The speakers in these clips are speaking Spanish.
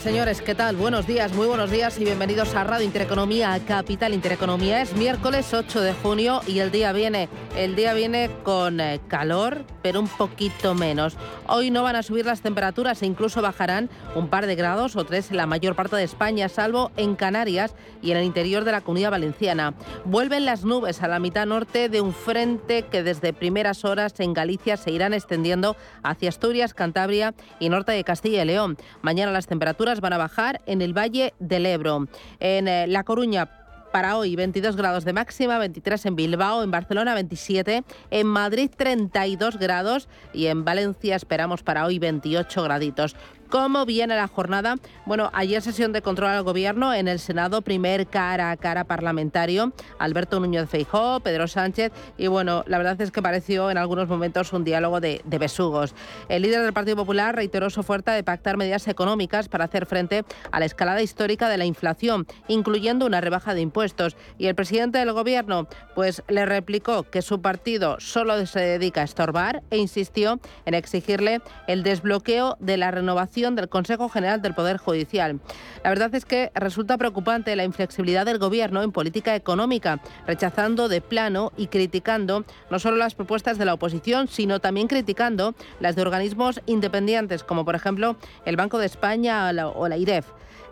Señores, ¿qué tal? Buenos días, muy buenos días y bienvenidos a Radio Intereconomía, Capital Intereconomía. Es miércoles 8 de junio y el día viene, el día viene con eh, calor, pero un poquito menos. Hoy no van a subir las temperaturas e incluso bajarán un par de grados o tres en la mayor parte de España, salvo en Canarias y en el interior de la comunidad valenciana. Vuelven las nubes a la mitad norte de un frente que desde primeras horas en Galicia se irán extendiendo hacia Asturias, Cantabria y norte de Castilla y León. Mañana las temperaturas van a bajar en el Valle del Ebro. En eh, La Coruña para hoy 22 grados de máxima, 23 en Bilbao, en Barcelona 27, en Madrid 32 grados y en Valencia esperamos para hoy 28 graditos. ¿Cómo viene la jornada? Bueno, ayer sesión de control al gobierno en el Senado, primer cara a cara parlamentario, Alberto Núñez Feijó, Pedro Sánchez, y bueno, la verdad es que pareció en algunos momentos un diálogo de, de besugos. El líder del Partido Popular reiteró su oferta de pactar medidas económicas para hacer frente a la escalada histórica de la inflación, incluyendo una rebaja de impuestos. Y el presidente del gobierno, pues le replicó que su partido solo se dedica a estorbar e insistió en exigirle el desbloqueo de la renovación del Consejo General del Poder Judicial. La verdad es que resulta preocupante la inflexibilidad del Gobierno en política económica, rechazando de plano y criticando no solo las propuestas de la oposición, sino también criticando las de organismos independientes, como por ejemplo el Banco de España o la IREF.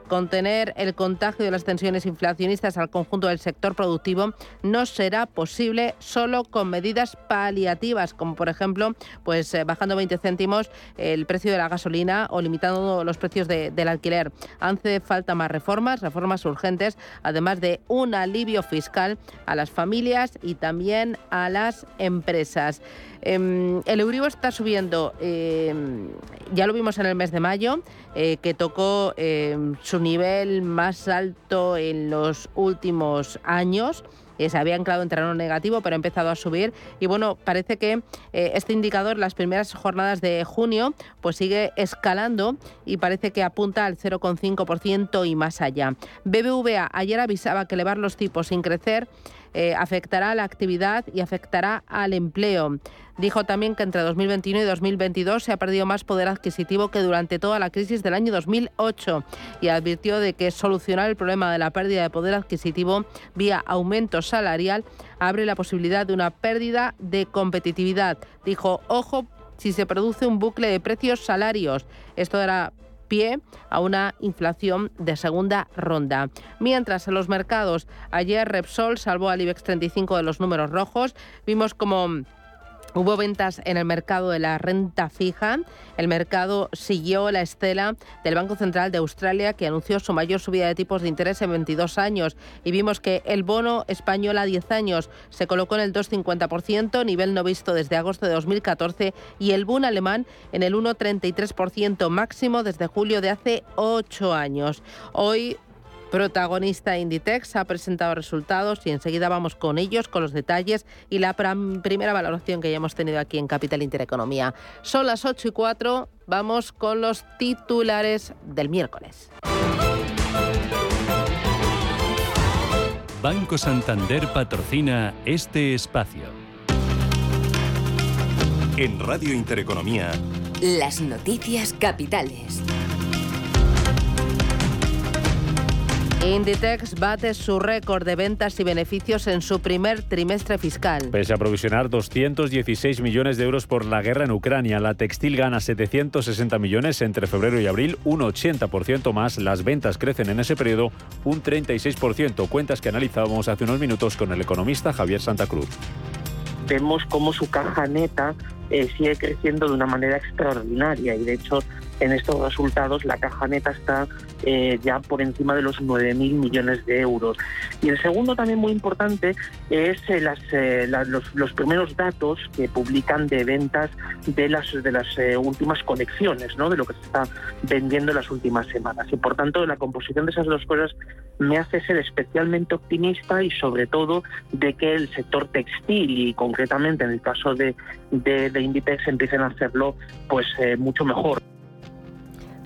Contener el contagio de las tensiones inflacionistas al conjunto del sector productivo no será posible solo con medidas paliativas, como por ejemplo, pues eh, bajando 20 céntimos el precio de la gasolina o limitando los precios del alquiler. Hace falta más reformas, reformas urgentes, además de un alivio fiscal a las familias y también a las empresas. Em, el Euribor está subiendo, em, ya lo vimos en el mes de mayo, eh, que tocó em, su nivel más alto en los últimos años. Eh, se había anclado en terreno negativo, pero ha empezado a subir. Y bueno, parece que eh, este indicador, las primeras jornadas de junio, pues sigue escalando y parece que apunta al 0,5% y más allá. BBVA ayer avisaba que elevar los tipos sin crecer eh, afectará a la actividad y afectará al empleo. Dijo también que entre 2021 y 2022 se ha perdido más poder adquisitivo que durante toda la crisis del año 2008 y advirtió de que solucionar el problema de la pérdida de poder adquisitivo vía aumento salarial abre la posibilidad de una pérdida de competitividad. Dijo, ojo si se produce un bucle de precios salarios. Esto era pie a una inflación de segunda ronda. Mientras en los mercados, ayer Repsol salvó al IBEX 35 de los números rojos, vimos como Hubo ventas en el mercado de la renta fija. El mercado siguió la estela del Banco Central de Australia, que anunció su mayor subida de tipos de interés en 22 años. Y vimos que el bono español a 10 años se colocó en el 2,50%, nivel no visto desde agosto de 2014, y el bono alemán en el 1,33% máximo desde julio de hace 8 años. Hoy protagonista Inditex, ha presentado resultados y enseguida vamos con ellos, con los detalles y la primera valoración que ya hemos tenido aquí en Capital Intereconomía. Son las 8 y 4, vamos con los titulares del miércoles. Banco Santander patrocina este espacio. En Radio Intereconomía. Las noticias capitales. Inditex bate su récord de ventas y beneficios en su primer trimestre fiscal. Pese a provisionar 216 millones de euros por la guerra en Ucrania, la textil gana 760 millones entre febrero y abril, un 80% más. Las ventas crecen en ese periodo un 36%, cuentas que analizábamos hace unos minutos con el economista Javier Santa Cruz. Vemos cómo su caja neta eh, sigue creciendo de una manera extraordinaria y de hecho en estos resultados la caja neta está eh, ya por encima de los 9.000 millones de euros. Y el segundo también muy importante es eh, eh, los, primeros datos que publican de ventas de las, de las últimas colecciones, ¿no? de lo que se está vendiendo en las últimas semanas. Y por tanto, la composición de esas dos cosas me hace ser especialmente optimista y sobre todo de que el sector textil y concretamente en el caso de, de, de Inditex empiecen a hacerlo pues mucho mejor.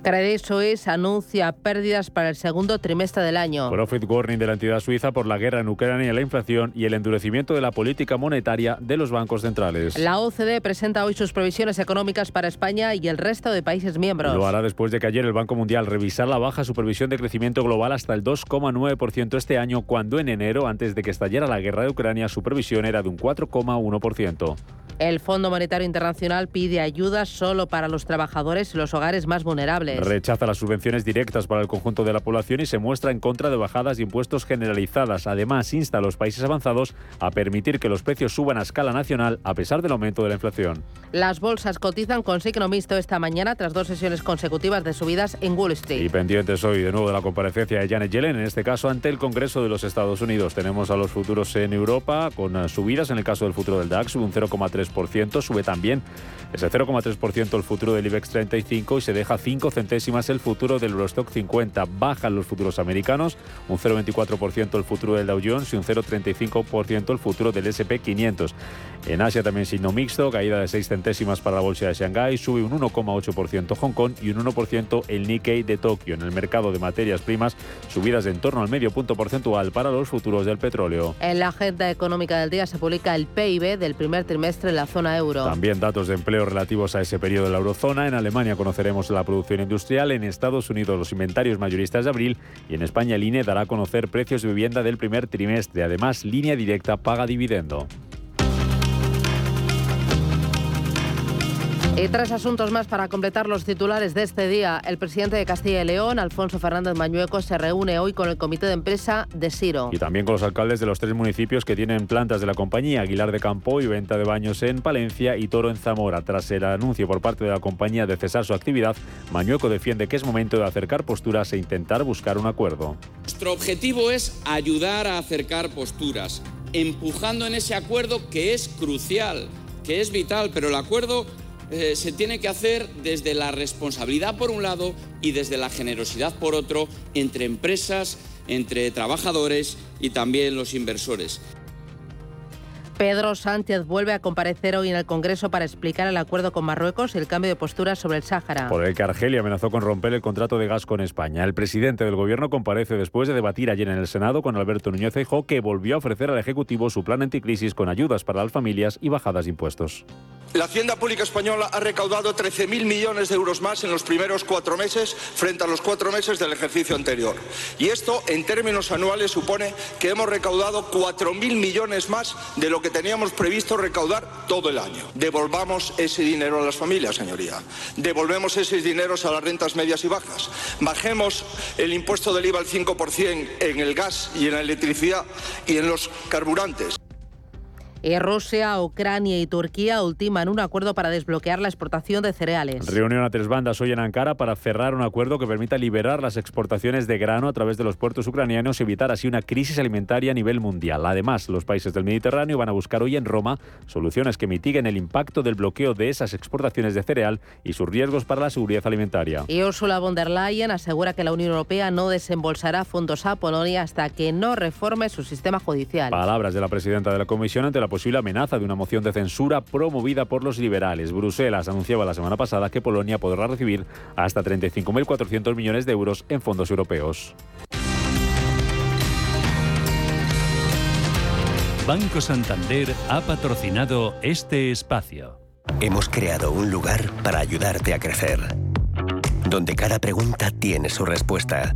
Credit Suisse anuncia pérdidas para el segundo trimestre del año. Profit warning de la entidad suiza por la guerra en Ucrania, la inflación y el endurecimiento de la política monetaria de los bancos centrales. La OCDE presenta hoy sus previsiones económicas para España y el resto de países miembros. Lo hará después de que ayer el Banco Mundial revisara la baja su previsión de crecimiento global hasta el 2,9% este año, cuando en enero, antes de que estallara la guerra de Ucrania, su previsión era de un 4,1%. El Fondo Monetario Internacional pide ayuda solo para los trabajadores y los hogares más vulnerables. Rechaza las subvenciones directas para el conjunto de la población y se muestra en contra de bajadas de impuestos generalizadas. Además, insta a los países avanzados a permitir que los precios suban a escala nacional a pesar del aumento de la inflación. Las bolsas cotizan con signo mixto esta mañana tras dos sesiones consecutivas de subidas en Wall Street. Y pendientes hoy de nuevo de la comparecencia de Janet Yellen, en este caso ante el Congreso de los Estados Unidos. Tenemos a los futuros en Europa con eh, subidas en el caso del futuro del DAX, un 0,3 sube también ese 0,3% el futuro del IBEX 35 y se deja 5 centésimas el futuro del Eurostock 50. Bajan los futuros americanos, un 0,24% el futuro del Dow Jones y un 0,35% el futuro del SP 500. En Asia también signo mixto, caída de 6 centésimas para la bolsa de Shanghái, sube un 1,8% Hong Kong y un 1% el Nikkei de Tokio. En el mercado de materias primas, subidas de en torno al medio punto porcentual para los futuros del petróleo. En la agenda económica del día se publica el PIB del primer trimestre la zona euro. También datos de empleo relativos a ese periodo de la eurozona. En Alemania conoceremos la producción industrial, en Estados Unidos los inventarios mayoristas de abril y en España el INE dará a conocer precios de vivienda del primer trimestre. Además, línea directa paga dividendo. Y tres asuntos más para completar los titulares de este día. El presidente de Castilla y León, Alfonso Fernández Mañueco, se reúne hoy con el comité de empresa de Siro. Y también con los alcaldes de los tres municipios que tienen plantas de la compañía, Aguilar de Campo y venta de baños en Palencia y Toro en Zamora. Tras el anuncio por parte de la compañía de cesar su actividad, Mañueco defiende que es momento de acercar posturas e intentar buscar un acuerdo. Nuestro objetivo es ayudar a acercar posturas, empujando en ese acuerdo que es crucial, que es vital, pero el acuerdo eh, se tiene que hacer desde la responsabilidad por un lado y desde la generosidad por otro entre empresas, entre trabajadores y también los inversores. Pedro Sánchez vuelve a comparecer hoy en el Congreso para explicar el acuerdo con Marruecos y el cambio de postura sobre el Sáhara. Por el que Argelia amenazó con romper el contrato de gas con España. El presidente del gobierno comparece después de debatir ayer en el Senado con Alberto Núñez Feijóo que volvió a ofrecer al Ejecutivo su plan anticrisis con ayudas para las familias y bajadas de impuestos. La Hacienda Pública Española ha recaudado 13.000 millones de euros más en los primeros cuatro meses frente a los cuatro meses del ejercicio anterior. Y esto, en términos anuales, supone que hemos recaudado 4.000 millones más de lo que teníamos previsto recaudar todo el año. Devolvamos ese dinero a las familias, señoría. Devolvemos esos dineros a las rentas medias y bajas. Bajemos el impuesto del IVA al 5% en el gas y en la electricidad y en los carburantes. Eh, Rusia, Ucrania y Turquía ultiman un acuerdo para desbloquear la exportación de cereales. Reunión a tres bandas hoy en Ankara para cerrar un acuerdo que permita liberar las exportaciones de grano a través de los puertos ucranianos y evitar así una crisis alimentaria a nivel mundial. Además, los países del Mediterráneo van a buscar hoy en Roma soluciones que mitiguen el impacto del bloqueo de esas exportaciones de cereal y sus riesgos para la seguridad alimentaria. Y Ursula von der Leyen asegura que la Unión Europea no desembolsará fondos a Polonia hasta que no reforme su sistema judicial. Palabras de la presidenta de la Comisión ante la posible amenaza de una moción de censura promovida por los liberales. Bruselas anunciaba la semana pasada que Polonia podrá recibir hasta 35.400 millones de euros en fondos europeos. Banco Santander ha patrocinado este espacio. Hemos creado un lugar para ayudarte a crecer, donde cada pregunta tiene su respuesta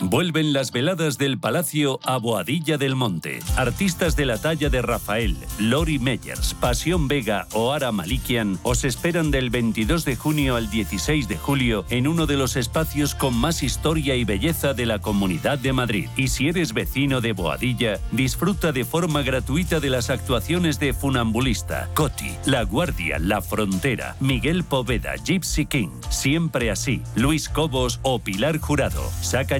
Vuelven las veladas del Palacio a Boadilla del Monte. Artistas de la talla de Rafael, Lori Meyers, Pasión Vega o Ara Malikian os esperan del 22 de junio al 16 de julio en uno de los espacios con más historia y belleza de la Comunidad de Madrid. Y si eres vecino de Boadilla, disfruta de forma gratuita de las actuaciones de Funambulista, Coti, La Guardia, La Frontera, Miguel Poveda, Gypsy King, Siempre Así, Luis Cobos o Pilar Jurado. Saca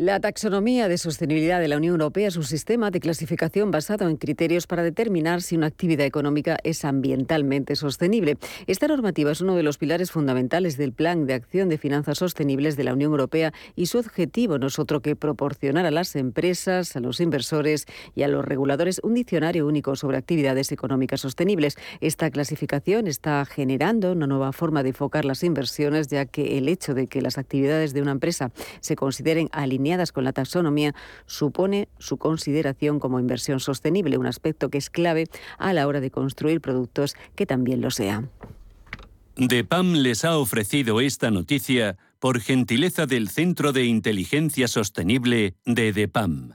La taxonomía de sostenibilidad de la Unión Europea es un sistema de clasificación basado en criterios para determinar si una actividad económica es ambientalmente sostenible. Esta normativa es uno de los pilares fundamentales del Plan de Acción de Finanzas Sostenibles de la Unión Europea y su objetivo no es otro que proporcionar a las empresas, a los inversores y a los reguladores un diccionario único sobre actividades económicas sostenibles. Esta clasificación está generando una nueva forma de enfocar las inversiones, ya que el hecho de que las actividades de una empresa se consideren alineadas con la taxonomía supone su consideración como inversión sostenible, un aspecto que es clave a la hora de construir productos que también lo sean. DEPAM les ha ofrecido esta noticia por gentileza del Centro de Inteligencia Sostenible de DEPAM.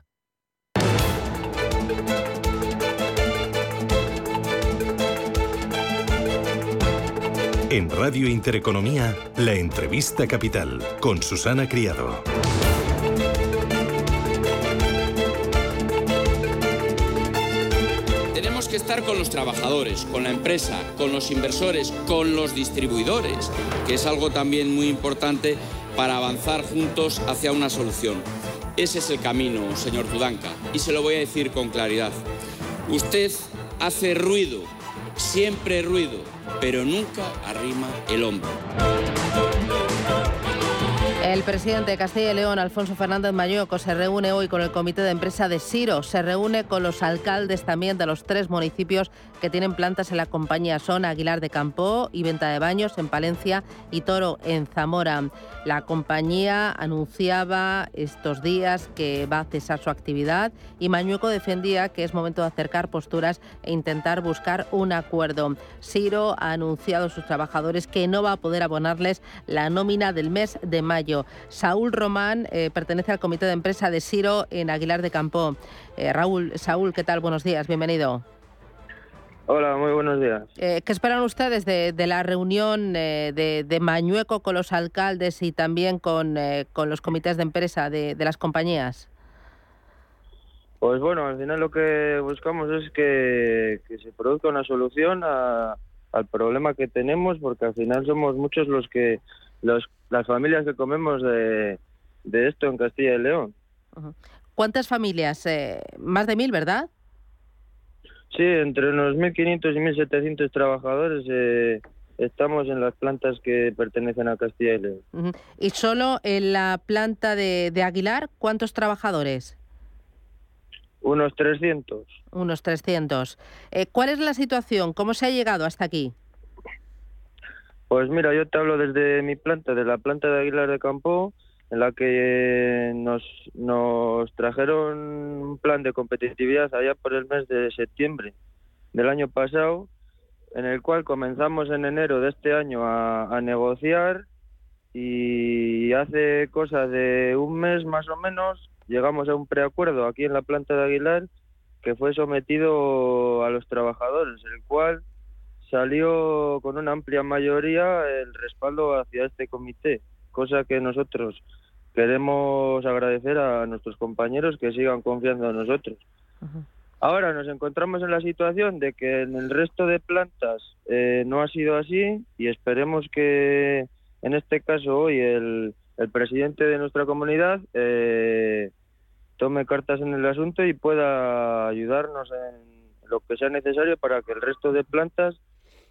En Radio Intereconomía, la entrevista capital con Susana Criado. Estar con los trabajadores, con la empresa, con los inversores, con los distribuidores, que es algo también muy importante para avanzar juntos hacia una solución. Ese es el camino, señor Tudanka, y se lo voy a decir con claridad. Usted hace ruido, siempre ruido, pero nunca arrima el hombro. Presidente de Castilla y León, Alfonso Fernández Mañueco, se reúne hoy con el comité de empresa de Siro. Se reúne con los alcaldes también de los tres municipios que tienen plantas en la compañía. Son Aguilar de Campo y Venta de Baños en Palencia y Toro en Zamora. La compañía anunciaba estos días que va a cesar su actividad y Mañueco defendía que es momento de acercar posturas e intentar buscar un acuerdo. Siro ha anunciado a sus trabajadores que no va a poder abonarles la nómina del mes de mayo. Saúl Román eh, pertenece al comité de empresa de Siro en Aguilar de Campo. Eh, Raúl, Saúl, ¿qué tal? Buenos días, bienvenido. Hola, muy buenos días. Eh, ¿Qué esperan ustedes de, la reunión de, Mañueco con los alcaldes y también con, los comités de empresa de, las compañías? Pues bueno, al final lo que buscamos es que, se produzca una solución al problema que tenemos, porque al final somos muchos los que las familias que comemos de, esto en Castilla y León. ¿Cuántas familias? Eh, más de mil, ¿verdad? Sí, entre unos 1.500 y 1.700 trabajadores eh, estamos en las plantas que pertenecen a Castilla y León. ¿Y solo en la planta de, de Aguilar cuántos trabajadores? Unos 300. Unos 300. Eh, ¿Cuál es la situación? ¿Cómo se ha llegado hasta aquí? Pues mira, yo te hablo desde mi planta, de la planta de Aguilar de Campo, en la que nos, nos trajeron un plan de competitividad allá por el mes de septiembre del año pasado, en el cual comenzamos en enero de este año a, a negociar y hace cosa de un mes más o menos llegamos a un preacuerdo aquí en la planta de Aguilar que fue sometido a los trabajadores, el cual salió con una amplia mayoría el respaldo hacia este comité, cosa que nosotros queremos agradecer a nuestros compañeros que sigan confiando en nosotros. Ahora nos encontramos en la situación de que en el resto de plantas eh, no ha sido así y esperemos que en este caso hoy el, el presidente de nuestra comunidad eh, tome cartas en el asunto y pueda ayudarnos en lo que sea necesario para que el resto de plantas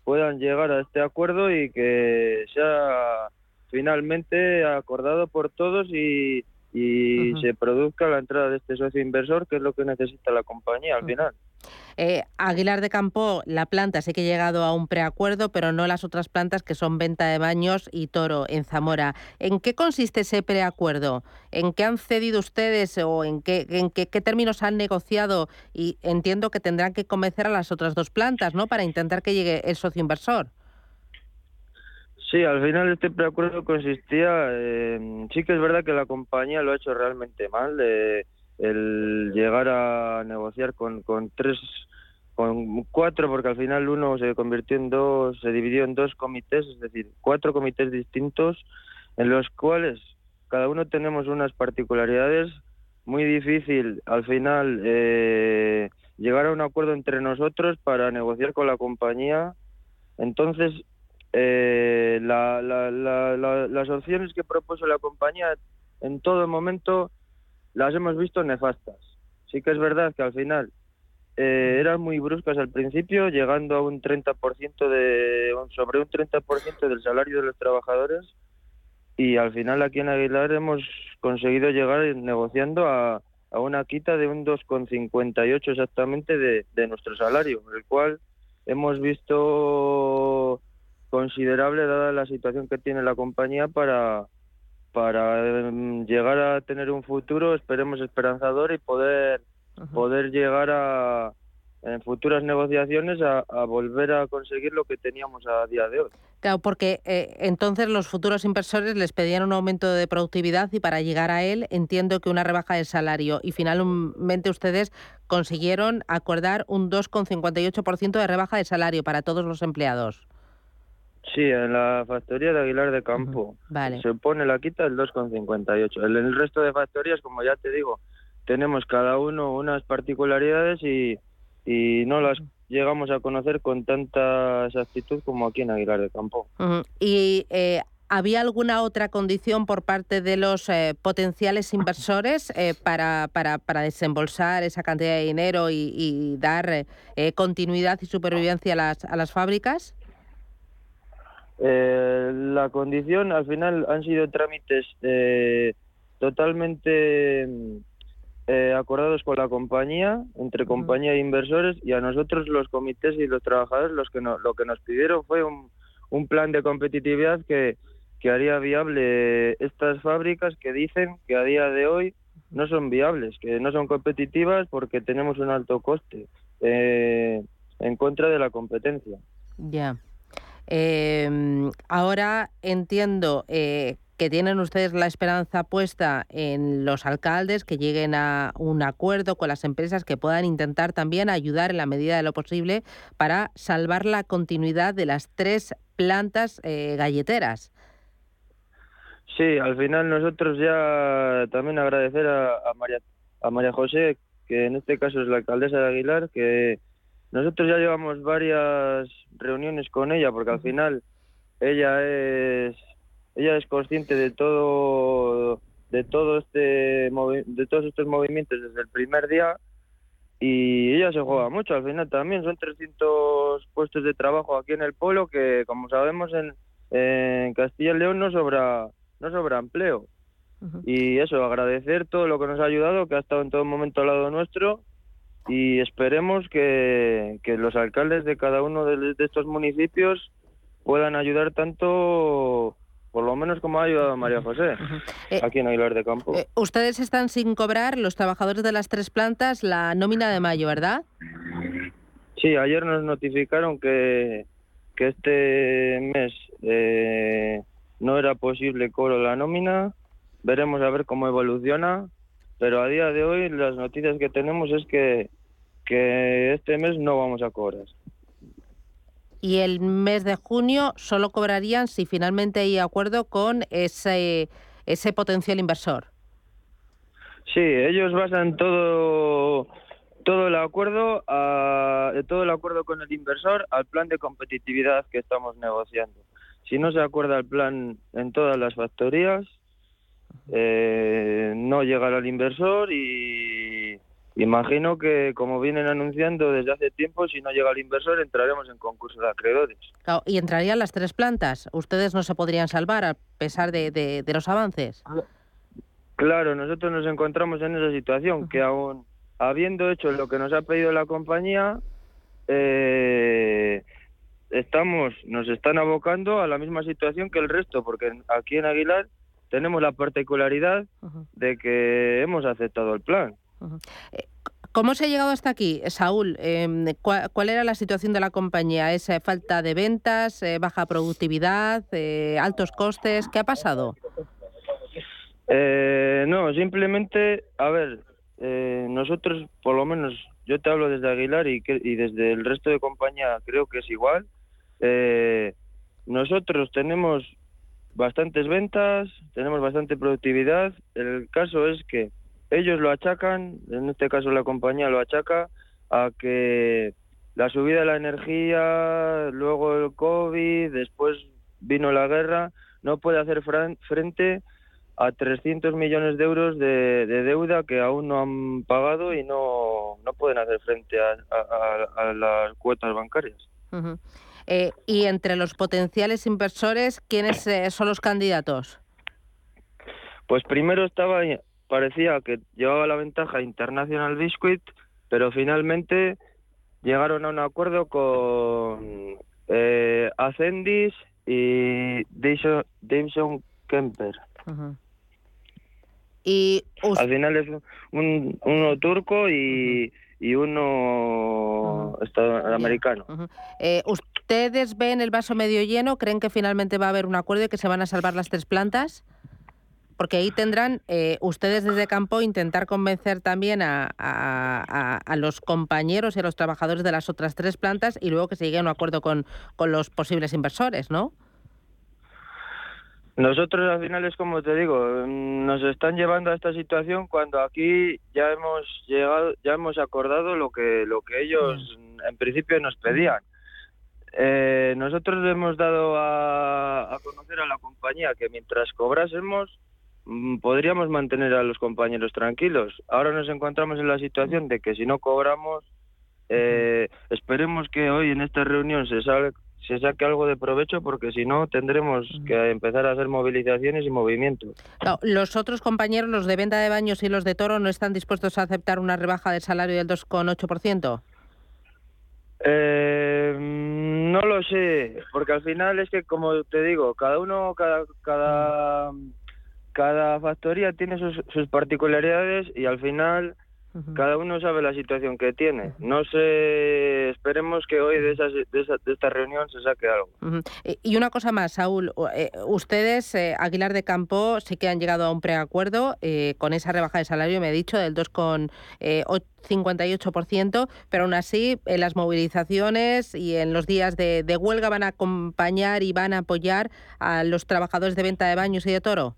puedan llegar a este acuerdo y que sea finalmente acordado por todos y, y se produzca la entrada de este socio inversor, que es lo que necesita la compañía al final. Eh, Aguilar de Campo, la planta sí que ha llegado a un preacuerdo, pero no las otras plantas que son Venta de Baños y Toro en Zamora. ¿En qué consiste ese preacuerdo? ¿En qué han cedido ustedes o en qué, en qué, términos han negociado? Y entiendo que tendrán que convencer a las otras dos plantas, ¿no? Para intentar que llegue el socio inversor. Sí, al final este preacuerdo consistía, en... sí que es verdad que la compañía lo ha hecho realmente mal, de el llegar a negociar con, con tres, con cuatro, porque al final uno se convirtió en dos, se dividió en dos comités, es decir, cuatro comités distintos, en los cuales cada uno tenemos unas particularidades, muy difícil al final eh, llegar a un acuerdo entre nosotros para negociar con la compañía. Entonces, eh, la, la, la, las opciones que propuso la compañía en todo momento las hemos visto nefastas. Sí que es verdad que al final eh, eran muy bruscas al principio, llegando a un 30% de, sobre un 30% del salario de los trabajadores y al final aquí en Aguilar hemos conseguido llegar negociando a, a una quita de un 2,58 exactamente de, de nuestro salario, el cual hemos visto considerable dada la situación que tiene la compañía para, para em, llegar a tener un futuro, esperemos esperanzador y poder, poder llegar a, en futuras negociaciones a, volver a conseguir lo que teníamos a día de hoy. Claro, porque eh, entonces los futuros inversores les pedían un aumento de productividad y para llegar a él entiendo que una rebaja de salario y finalmente ustedes consiguieron acordar un 2,58% de rebaja de salario para todos los empleados. Sí, en la factoría de Aguilar de Campo. Se pone la quita el 2,58. En el resto de factorías, como ya te digo, tenemos cada uno unas particularidades y, y no las llegamos a conocer con tanta exactitud como aquí en Aguilar de Campo. ¿Y eh, había alguna otra condición por parte de los eh, potenciales inversores eh, para, para, para, desembolsar esa cantidad de dinero y, y dar continuidad y supervivencia a las, a las fábricas? Eh, la condición al final han sido trámites eh, totalmente eh, acordados con la compañía, entre compañía e inversores, y a nosotros los comités y los trabajadores los que no, lo que nos pidieron fue un, un plan de competitividad que, que haría viable estas fábricas que dicen que a día de hoy no son viables, que no son competitivas porque tenemos un alto coste eh, en contra de la competencia. Ya. Eh, ahora entiendo eh, que tienen ustedes la esperanza puesta en los alcaldes que lleguen a un acuerdo con las empresas que puedan intentar también ayudar en la medida de lo posible para salvar la continuidad de las tres plantas eh, galleteras. Sí, al final nosotros ya también agradecer a, María, a María José, que en este caso es la alcaldesa de Aguilar, que nosotros ya llevamos varias reuniones con ella porque al final ella es ella es consciente de todo de todo este de todos estos movimientos desde el primer día y ella se juega mucho. Al final también son 300 puestos de trabajo aquí en el pueblo que como sabemos en, en Castilla y León no sobra no sobra empleo. Y eso agradecer todo lo que nos ha ayudado que ha estado en todo momento al lado nuestro y esperemos que, que los alcaldes de cada uno de, de estos municipios puedan ayudar tanto por lo menos como ha ayudado María José, Eh, aquí en Aguilar de Campo. Eh, ustedes están sin cobrar, los trabajadores de las tres plantas, la nómina de mayo, ¿verdad? Sí, ayer nos notificaron que, que este mes eh, no era posible cobro la nómina. Veremos a ver cómo evoluciona, pero a día de hoy las noticias que tenemos es que, que este mes no vamos a cobrar. Y el mes de junio solo cobrarían si finalmente hay acuerdo con ese, ese potencial inversor. Sí, ellos basan todo todo el acuerdo a, todo el acuerdo con el inversor al plan de competitividad que estamos negociando. Si no se acuerda el plan en todas las factorías, eh, no llegará al inversor y imagino que como vienen anunciando desde hace tiempo, si no llega el inversor entraremos en concurso de acreedores. Claro, y entrarían las tres plantas. Ustedes no se podrían salvar a pesar de, de- de los avances. Claro, nosotros nos encontramos en esa situación que aún habiendo hecho lo que nos ha pedido la compañía, eh, estamos, nos están abocando a la misma situación que el resto, porque aquí en Aguilar tenemos la particularidad de que hemos aceptado el plan. ¿Cómo se ha llegado hasta aquí, Saúl? Eh, ¿cuál, cuál era la situación de la compañía? ¿Es eh, falta de ventas, eh, baja productividad, eh, altos costes? ¿Qué ha pasado? Eh, no, simplemente, a ver, eh, nosotros, por lo menos, yo te hablo desde Aguilar y, que- y desde el resto de compañía creo que es igual. Eh, nosotros tenemos bastantes ventas, tenemos bastante productividad. El caso es que ellos lo achacan, en este caso la compañía lo achaca, a que la subida de la energía, luego el COVID, después vino la guerra, no puede hacer frente a 300 millones de euros de, de deuda que aún no han pagado y no, no pueden hacer frente a, las cuotas bancarias. Ujú. Eh, y entre los potenciales inversores, ¿quiénes eh, son los candidatos? Pues primero estaba, parecía que llevaba la ventaja International Biscuit, pero finalmente llegaron a un acuerdo con eh, Ascendis y Davison Kemper. Y Al final es un, uno turco y, y uno estadounidense. Eh, ¿Ustedes ven el vaso medio lleno? ¿Creen que finalmente va a haber un acuerdo y que se van a salvar las tres plantas? Porque ahí tendrán eh, ustedes desde campo intentar convencer también a, a- a- a los compañeros y a los trabajadores de las otras tres plantas y luego que se llegue a un acuerdo con, con los posibles inversores, ¿no? Nosotros al final es como te digo, mm, nos están llevando a esta situación cuando aquí ya hemos llegado, ya hemos acordado lo que lo que ellos mm, en principio nos pedían. Eh, nosotros le hemos dado a, a conocer a la compañía que mientras cobrásemos mm, podríamos mantener a los compañeros tranquilos. Ahora nos encontramos en la situación de que si no cobramos, eh, esperemos que hoy en esta reunión se salga se saque algo de provecho porque si no tendremos que empezar a hacer movilizaciones y movimientos. Los otros compañeros, los de venta de baños y los de toro, no están dispuestos a aceptar una rebaja del salario del 2,8%. Eh, no lo sé, porque al final es que, como te digo, cada uno, cada, cada, cada factoría tiene sus, sus particularidades y al final cada uno sabe la situación que tiene. No sé, esperemos que hoy de, esa, de, esa- de esta reunión se saque algo. Eh, Y una cosa más, Saúl, eh, ustedes, eh, Aguilar de Campo, sí que han llegado a un preacuerdo eh, con esa rebaja de salario, me he dicho, del 2,58%, pero aún así en las movilizaciones y en los días de, de huelga van a acompañar y van a apoyar a los trabajadores de venta de baños y de toro.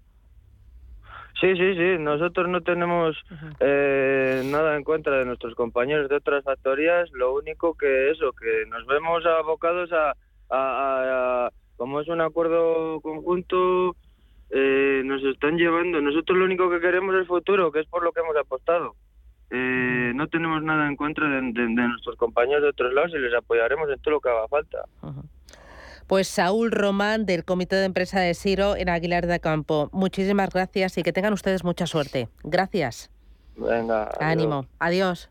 Sí, sí, sí, nosotros no tenemos eh, nada en contra de nuestros compañeros de otras factorías, lo único que eso, que nos vemos abocados a, a- a- a- como es un acuerdo conjunto, eh, nos están llevando, nosotros lo único que queremos es futuro, que es por lo que hemos apostado. Eh, no tenemos nada en contra de, de- de nuestros compañeros de otros lados y les apoyaremos en todo lo que haga falta. Pues Saúl Román, del Comité de Empresa de Siro en Aguilar de Campo. Muchísimas gracias y que tengan ustedes mucha suerte. Gracias. Venga. adiós. Ánimo. Adiós.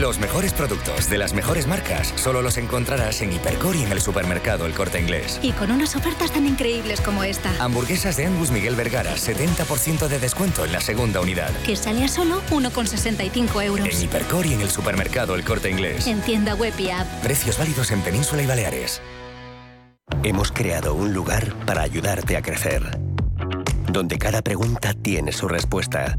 Los mejores productos de las mejores marcas solo los encontrarás en Hipercor y en el supermercado El Corte Inglés. Y con unas ofertas tan increíbles como esta. Hamburguesas de Angus Miguel Vergara, 70% de descuento en la segunda unidad. Que sale a solo 1,65 euros. En Hipercor y en el supermercado El Corte Inglés. En tienda web y app. Precios válidos en Península y Baleares. Hemos creado un lugar para ayudarte a crecer. Donde cada pregunta tiene su respuesta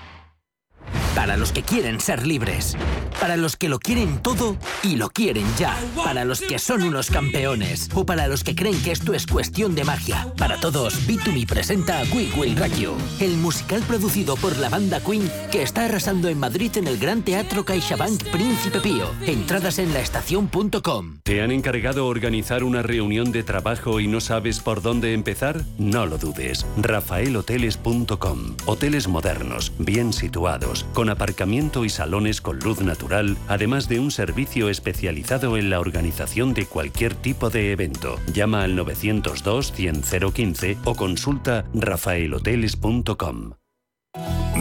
Para los que quieren ser libres. Para los que lo quieren todo y lo quieren ya. Para los que son unos campeones. O para los que creen que esto es cuestión de magia. Para todos, B2Me presenta We Will Rock You, el musical producido por la banda Queen que está arrasando en Madrid en el Gran Teatro CaixaBank Príncipe Pío. Entradas en laestacion.com. ¿Te han encargado organizar una reunión de trabajo y no sabes por dónde empezar? No lo dudes. rafaelhoteles.com. Hoteles modernos, bien situados, con aparcamiento y salones con luz natural, además de un servicio especializado en la organización de cualquier tipo de evento. Llama al 902 100 015 o consulta rafaelhoteles.com.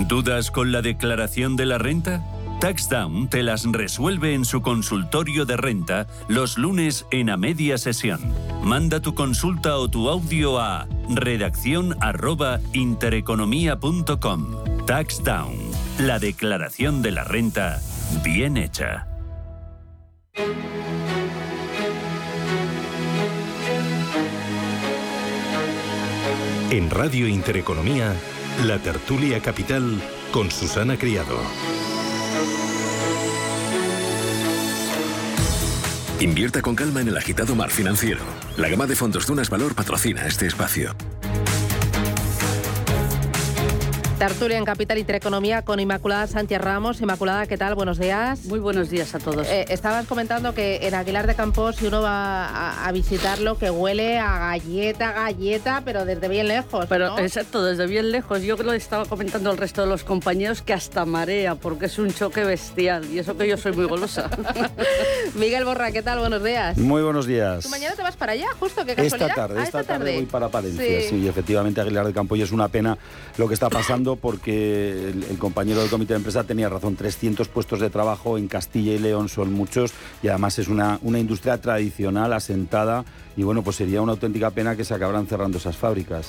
¿Dudas con la declaración de la renta? TaxDown te las resuelve en su consultorio de renta los lunes en a media sesión. Manda tu consulta o tu audio a redacción intereconomía.com. TaxDown la declaración de la renta bien hecha. En Radio Intereconomía, la tertulia capital con Susana Criado. Invierta con calma en el agitado mar financiero. La gama de fondos Dunas Valor patrocina este espacio. Tertulia en Capital Intereconomía con Inmaculada Sánchez Ramos. Inmaculada, ¿qué tal? Buenos días. Muy buenos días a todos. Eh, estabas comentando que en Aguilar de Campos, si uno va a, visitarlo, que huele a galleta, galleta, pero desde bien lejos. Pero exacto, desde bien lejos. Yo lo estaba comentando al resto de los compañeros que hasta marea, porque es un choque bestial. Y eso que yo soy muy golosa. Miguel Borra, ¿qué tal? Buenos días. Muy buenos días. ¿Tú mañana te vas para allá, justo? ¿Qué casualidad? Esta tarde, ah, esta, tarde. voy para Palencia. Sí. efectivamente, Aguilar de Campos y es una pena lo que está pasando porque el, compañero del comité de empresa tenía razón, 300 puestos de trabajo en Castilla y León son muchos y además es una, una industria tradicional, asentada y bueno, pues sería una auténtica pena que se acabaran cerrando esas fábricas.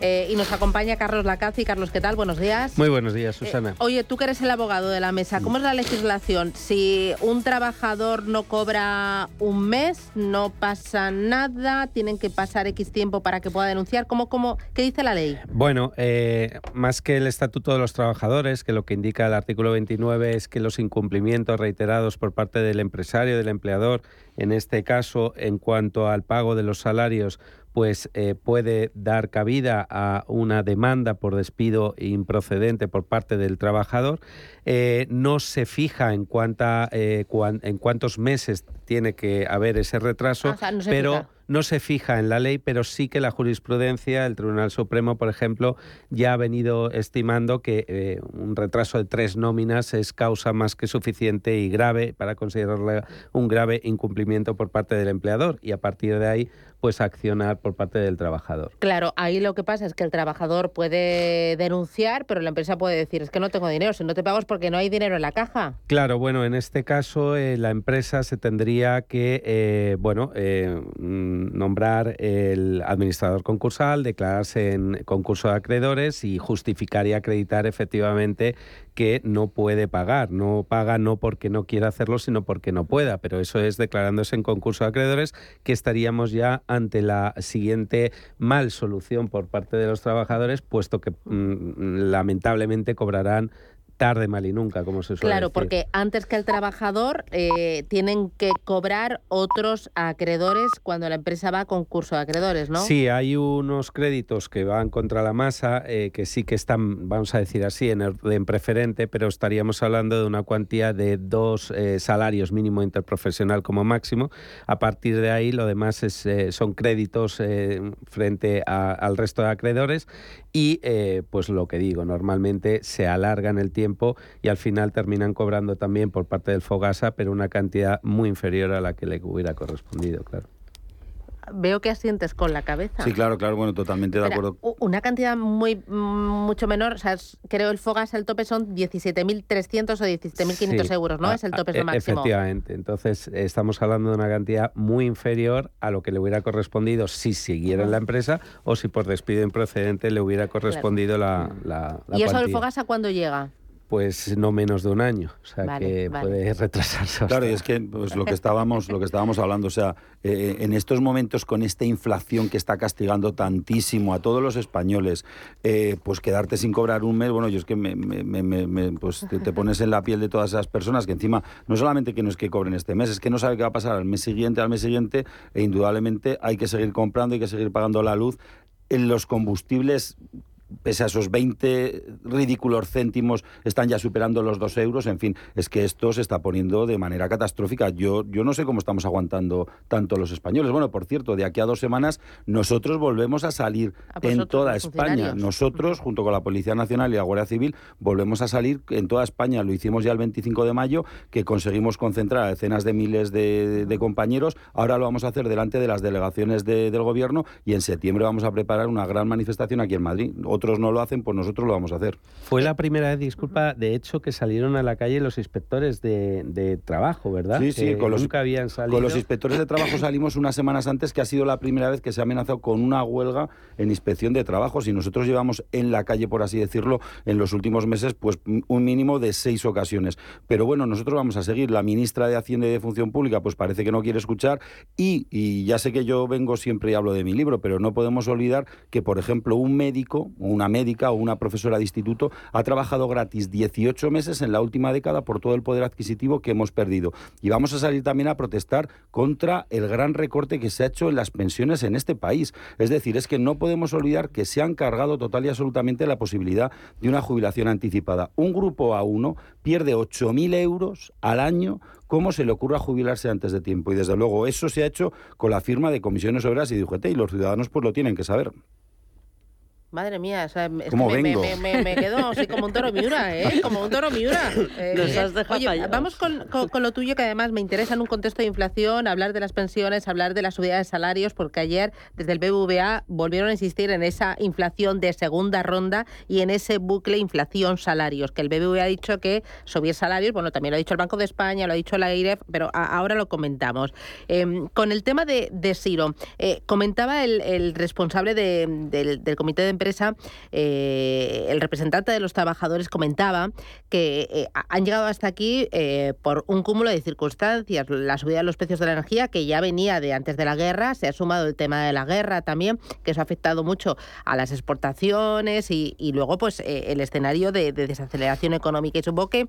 Eh, y nos acompaña Carlos Lacazzi. Carlos, ¿qué tal? Buenos días. Muy buenos días, eh, Susana. oye, tú que eres el abogado de la mesa, ¿cómo es la legislación? Si un trabajador no cobra un mes, no pasa nada, tienen que pasar X tiempo para que pueda denunciar. ¿Cómo, cómo, ¿Qué dice la ley? Bueno, eh, más que el Estatuto de los Trabajadores, que lo que indica el artículo 29 es que los incumplimientos reiterados por parte del empresario, del empleador, en este caso, en cuanto al pago de los salarios, pues eh, puede dar cabida a una demanda por despido improcedente por parte del trabajador. Eh, no se fija en, cuánta, eh, en cuántos meses tiene que haber ese retraso, ah, pero no se fija en la ley, pero sí que la jurisprudencia, el Tribunal Supremo, por ejemplo, ya ha venido estimando que eh, un retraso de tres nóminas es causa más que suficiente y grave para considerarle un grave incumplimiento por parte del empleador y a partir de ahí pues accionar por parte del trabajador. Claro, ahí lo que pasa es que el trabajador puede denunciar, pero la empresa puede decir, es que no tengo dinero, si no te pago es porque no hay dinero en la caja. Claro, bueno, en este caso eh, la empresa se tendría que, eh, bueno, mm, nombrar el administrador concursal, declararse en concurso de acreedores y justificar y acreditar efectivamente que no puede pagar. No paga no porque no quiera hacerlo, sino porque no pueda. Pero eso es declarándose en concurso de acreedores que estaríamos ya ante la siguiente mal solución por parte de los trabajadores, puesto que mm, lamentablemente cobrarán tarde, mal y nunca, como se suele Claro, decir. porque antes que el trabajador eh, tienen que cobrar otros acreedores cuando la empresa va a concurso de acreedores, ¿no? Sí, hay unos créditos que van contra la masa, eh, que sí que están, vamos a decir así, en orden preferente, pero estaríamos hablando de una cuantía de dos eh, salarios mínimo interprofesional como máximo. A partir de ahí, lo demás es, son créditos frente a- al resto de acreedores y, eh, pues lo que digo, normalmente se alargan el tiempo y al final terminan cobrando también por parte del Fogasa, pero una cantidad muy inferior a la que le hubiera correspondido, claro. Veo que asientes con la cabeza. Sí, claro, claro, bueno, totalmente de acuerdo. Una cantidad muy mm, mucho menor, o sea, es- creo el Fogas el tope son 17.300 o 17.500 Sí, euros, ¿no? a- es el a- tope e- máximo. Efectivamente. Entonces, estamos hablando de una cantidad muy inferior a lo que le hubiera correspondido si siguiera en la empresa o si por despido improcedente le hubiera correspondido la, la, la ¿Y eso del cuantía. Fogas a cuándo llega? Pues no menos de un año. O sea Vale, que vale. puede retrasarse. Claro, y es que pues, lo que estábamos, lo que estábamos hablando, o sea, eh, en estos momentos con esta inflación que está castigando tantísimo a todos los españoles, eh, pues quedarte sin cobrar un mes, bueno, yo es que me, me- me- me- me- pues te, te pones en la piel de todas esas personas que encima no solamente que no es que cobren este mes, es que no sabe qué va a pasar al mes siguiente, al mes siguiente, e indudablemente hay que seguir comprando, hay que seguir pagando la luz. En los combustibles pese a esos 20 ridículos céntimos, están ya superando los 2 euros. En fin, es que esto se está poniendo de manera catastrófica. Yo, yo no sé cómo estamos aguantando tanto los españoles. Bueno, por cierto, de aquí a dos semanas nosotros volvemos a salir A en toda España. Nosotros, junto con la Policía Nacional y la Guardia Civil, volvemos a salir en toda España. Lo hicimos ya el 25 de mayo, que conseguimos concentrar a decenas de miles de, de compañeros. Ahora lo vamos a hacer delante de las delegaciones de- del Gobierno y en septiembre vamos a preparar una gran manifestación aquí en Madrid. Otros no lo hacen, pues nosotros lo vamos a hacer. Fue la primera vez, disculpa, de hecho, que salieron a la calle los inspectores de, de trabajo, ¿verdad? Sí, sí, Que con los, nunca habían salido. con los inspectores de trabajo salimos unas semanas antes, que ha sido la primera vez que se ha amenazado con una huelga en inspección de trabajos. Y nosotros llevamos en la calle, por así decirlo, en los últimos meses, pues un mínimo de seis ocasiones. Pero bueno, nosotros vamos a seguir. La ministra de Hacienda y de Función Pública, pues parece que no quiere escuchar. Y, y ya sé que yo vengo siempre y hablo de mi libro, pero no podemos olvidar que, por ejemplo, un médico, una médica o una profesora de instituto ha trabajado gratis 18 meses en la última década por todo el poder adquisitivo que hemos perdido. Y vamos a salir también a protestar contra el gran recorte que se ha hecho en las pensiones en este país. Es decir, es que no podemos olvidar que se han cargado total y absolutamente la posibilidad de una jubilación anticipada. Un grupo A1 pierde 8.000 euros al año cómo se le ocurra jubilarse antes de tiempo. Y desde luego eso se ha hecho con la firma de comisiones obreras y de UGT y los ciudadanos pues lo tienen que saber. Madre mía, o sea, es que ¿Cómo me, me- vengo? me- me- me quedo así como un toro Miura, ¿eh? Como un toro Miura. Eh, Nos has dejado Oye, vamos con, con- con lo tuyo, que además me interesa en un contexto de inflación, hablar de las pensiones, hablar de la subida de salarios, porque ayer desde el BBVA volvieron a insistir en esa inflación de segunda ronda y en ese bucle inflación-salarios, que el BBVA ha dicho que subir salarios, bueno, también lo ha dicho el Banco de España, lo ha dicho la IREF, pero a- ahora lo comentamos. Eh, con el tema de, de Siro, eh, comentaba el, el responsable de- del, del comité de empresa, eh, el representante de los trabajadores comentaba que eh, ha- han llegado hasta aquí eh, por un cúmulo de circunstancias. La subida de los precios de la energía, que ya venía de antes de la guerra, se ha sumado el tema de la guerra también, que eso ha afectado mucho a las exportaciones y, luego pues el escenario de, de desaceleración económica. Y supongo que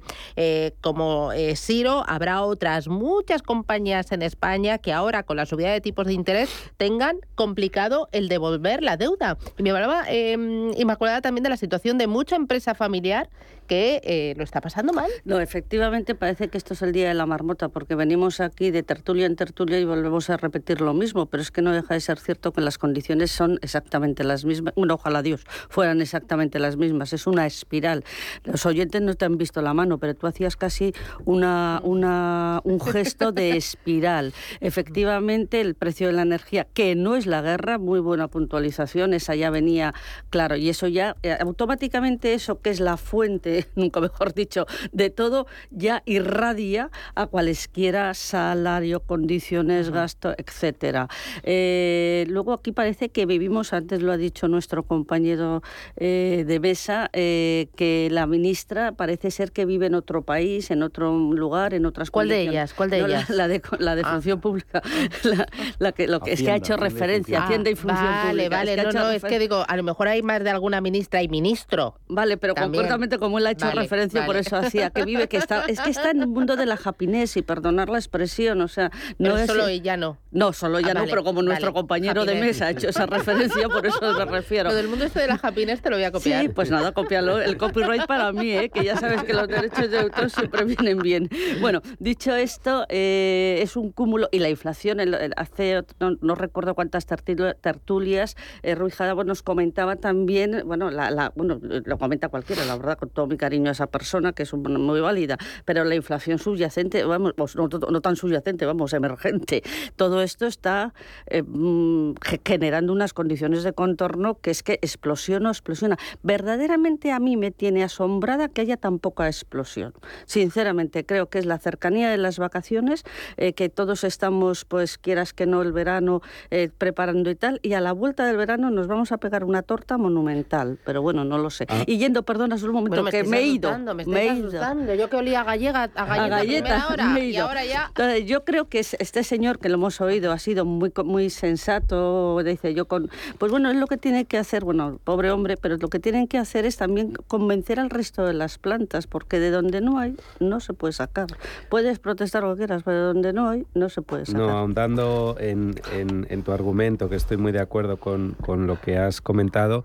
como Siro habrá otras muchas compañías en España que ahora con la subida de tipos de interés tengan complicado el devolver la deuda. Y me hablaba eh, Inmaculada también de la situación de mucha empresa familiar que eh, lo está pasando mal. No, efectivamente parece que esto es el día de la marmota, porque venimos aquí de tertulia en tertulia y volvemos a repetir lo mismo, pero es que no deja de ser cierto que las condiciones son exactamente las mismas. Bueno, ojalá Dios fueran exactamente las mismas. Es una espiral. Los oyentes no te han visto la mano, pero tú hacías casi una, una, un gesto de espiral. Efectivamente, el precio de la energía, que no es la guerra, muy buena puntualización, esa ya venía, claro, y eso ya, eh, automáticamente eso que es la fuente nunca mejor dicho, de todo, ya irradia a cualesquiera salario, condiciones, gasto, etcétera. Eh, luego aquí parece que vivimos, antes lo ha dicho nuestro compañero eh, de mesa, eh, que la ministra parece ser que vive en otro país, en otro lugar, en otras ¿Cuál de ellas? ¿Cuál de ellas? La, de, la de ah. función pública, la, que, lo que es que ha hecho referencia, Hacienda y función vale, pública. Vale, no, no, es que digo, a lo mejor hay más de alguna ministra y ministro. Vale, pero concretamente como él ha hecho referencia, por eso hacía, que vive, que está, es que está en el mundo de la happiness y perdonar la expresión, o sea, no es... solo ella no. No, solo ella ah, no, pero como nuestro compañero de mesa ha hecho esa referencia, por eso me refiero. Lo del mundo este de la happiness te lo voy a copiar. Sí, pues nada, copialo. El copyright para mí, ¿eh? que ya sabes que los derechos de autor siempre vienen bien. Bueno, dicho esto, eh, es un cúmulo, y la inflación, hace, no, recuerdo cuántas tertulias, eh, Ruiz nos comentaba también, bueno, la, bueno, lo comenta cualquiera, la verdad, con todo mi cariño a esa persona, que es muy válida, pero la inflación subyacente, vamos, no, no tan subyacente, vamos, emergente, todo esto está eh, mm, generando unas condiciones de contorno que es que explosiona o explosiona. Verdaderamente a mí me tiene asombrada que haya tan poca explosión. Sinceramente, creo que es la cercanía de las vacaciones, eh, que todos estamos, pues quieras que no, el verano eh, preparando y tal, y a la vuelta del verano nos vamos a pegar una torta monumental, pero bueno, no lo sé. Ah. Y yendo, perdona, solo un momento, que me he ido. Me, me he ido. Yo que olía a gallega, a galleta, a y ahora ya... Entonces, yo creo que este señor, que lo hemos oído, ha sido muy, muy sensato, dice yo, con... pues bueno, es lo que tiene que hacer, bueno, pobre hombre, pero lo que tienen que hacer es también convencer al resto de las plantas, porque de donde no hay, no se puede sacar. Puedes protestar lo que quieras, pero de donde no hay, no se puede sacar. No, ahondando en, en, tu argumento, que estoy muy de acuerdo con, con lo que has comentado,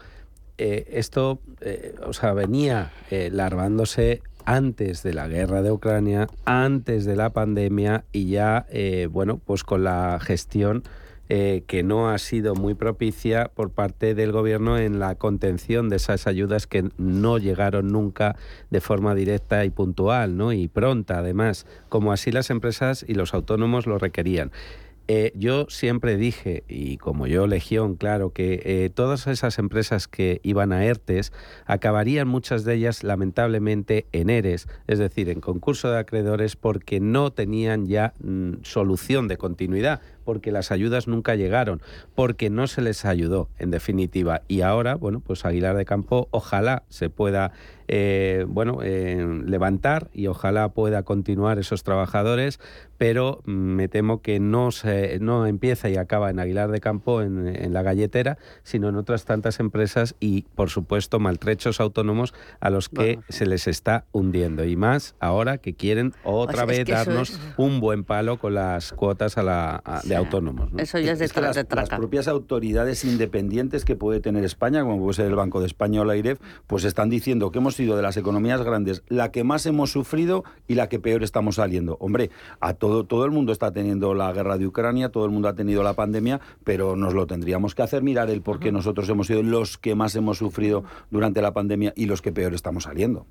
eh, esto, eh, o sea, venía eh, larvándose antes de la guerra de Ucrania, antes de la pandemia y ya, bueno, pues con la gestión que no ha sido muy propicia por parte del gobierno en la contención de esas ayudas que no llegaron nunca de forma directa y puntual, ¿no? Y pronta, además, como así las empresas y los autónomos lo requerían. Eh, yo siempre dije, y como yo Legión, claro, que eh, todas esas empresas que iban a ERTES acabarían muchas de ellas lamentablemente en ERES, es decir, en concurso de acreedores, porque no tenían ya mm, solución de continuidad porque las ayudas nunca llegaron, porque no se les ayudó, en definitiva. Y ahora, bueno, pues Aguilar de Campo ojalá se pueda eh, bueno, levantar y ojalá pueda continuar esos trabajadores, pero me temo que no, se, no empieza y acaba en Aguilar de Campo, en, la galletera, sino en otras tantas empresas y, por supuesto, maltrechos autónomos a los que se les está hundiendo. Y más ahora que quieren otra vez darnos un buen palo con las cuotas a la, de autónomos. Eso ya es, de, las, las, propias autoridades independientes que puede tener España, como puede ser el Banco de España o la IREF, pues están diciendo que hemos sido de las economías grandes la que más hemos sufrido y la que peor estamos saliendo. Hombre, a todo, todo el mundo está teniendo la guerra de Ucrania, todo el mundo ha tenido la pandemia, pero nos lo tendríamos que hacer mirar el por qué nosotros hemos sido los que más hemos sufrido durante la pandemia y los que peor estamos saliendo.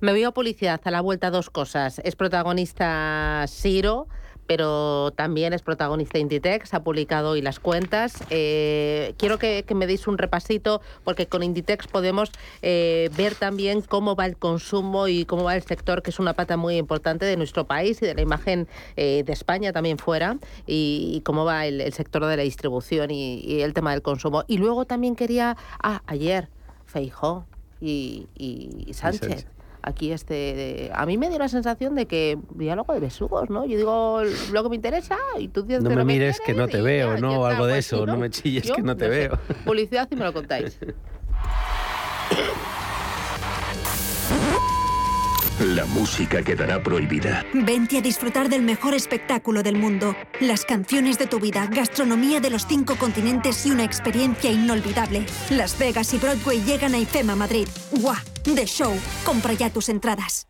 Me veo publicidad a la vuelta dos cosas. Es protagonista Siro pero también es protagonista Inditex, ha publicado hoy las cuentas. Eh, quiero que, me deis un repasito, porque con Inditex podemos eh, ver también cómo va el consumo y cómo va el sector, que es una pata muy importante de nuestro país y de la imagen eh, de España también fuera, y, cómo va el, sector de la distribución y, el tema del consumo. Y luego también quería, ah, ayer, Feijó y, Sánchez aquí este a mí me dio la sensación de que diálogo de besugos no yo digo lo que me interesa y tú dices no me mires que no te veo no algo de pues eso no, me chilles que no te veo. Publicidad y me lo contáis La música quedará prohibida. Vente a disfrutar del mejor espectáculo del mundo. Las canciones de tu vida, gastronomía de los cinco continentes y una experiencia inolvidable. Las Vegas y Broadway llegan a IFEMA Madrid. ¡Guau! The Show. Compra ya tus entradas.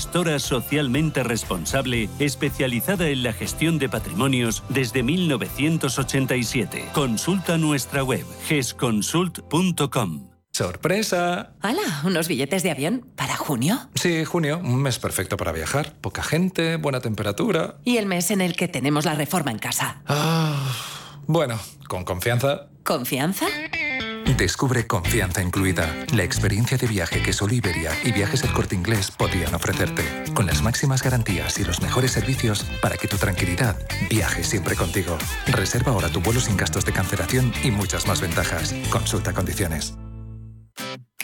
gestora socialmente responsable especializada en la gestión de patrimonios desde 1987. Consulta nuestra web gesconsult.com. ¡Sorpresa! ¡Hala! ¿Unos billetes de avión? ¿Para junio? Sí, junio, un mes perfecto para viajar. Poca gente, buena temperatura. ¿Y el mes en el que tenemos la reforma en casa? Ah, bueno, con confianza. ¿Confianza? Descubre Confianza Incluida, la experiencia de viaje que solo Iberia y Viajes El Corte Inglés podrían ofrecerte, con las máximas garantías y los mejores servicios para que tu tranquilidad viaje siempre contigo. Reserva ahora tu vuelo sin gastos de cancelación y muchas más ventajas. Consulta condiciones.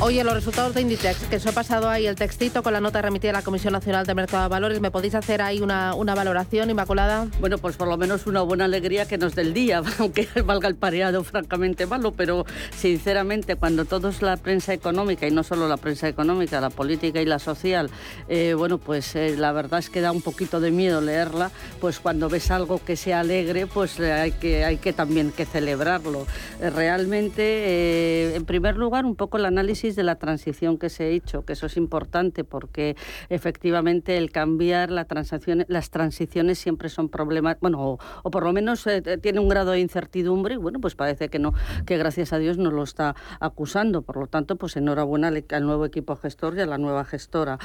Oye, los resultados de Inditex, que se ha pasado ahí el textito con la nota remitida a la Comisión Nacional de Mercado de Valores. ¿Me podéis hacer ahí una, valoración, Inmaculada? Bueno, pues por lo menos una buena alegría que nos del día, aunque valga el pareado francamente malo, pero sinceramente cuando todos la prensa económica, y no solo la prensa económica, la política y la social, eh, bueno, pues eh, la verdad es que da un poquito de miedo leerla, pues cuando ves algo que sea alegre, pues eh, hay, que, hay que también que celebrarlo. Eh, realmente, en primer lugar, un poco el análisis de la transición que se ha hecho, que eso es importante porque efectivamente el cambiar la transición, las transiciones siempre son problemas, bueno, o, por lo menos eh, tiene un grado de incertidumbre y bueno, pues parece que no, que gracias a Dios nos lo está acusando. Por lo tanto, pues enhorabuena al, al nuevo equipo gestor y a la nueva gestora.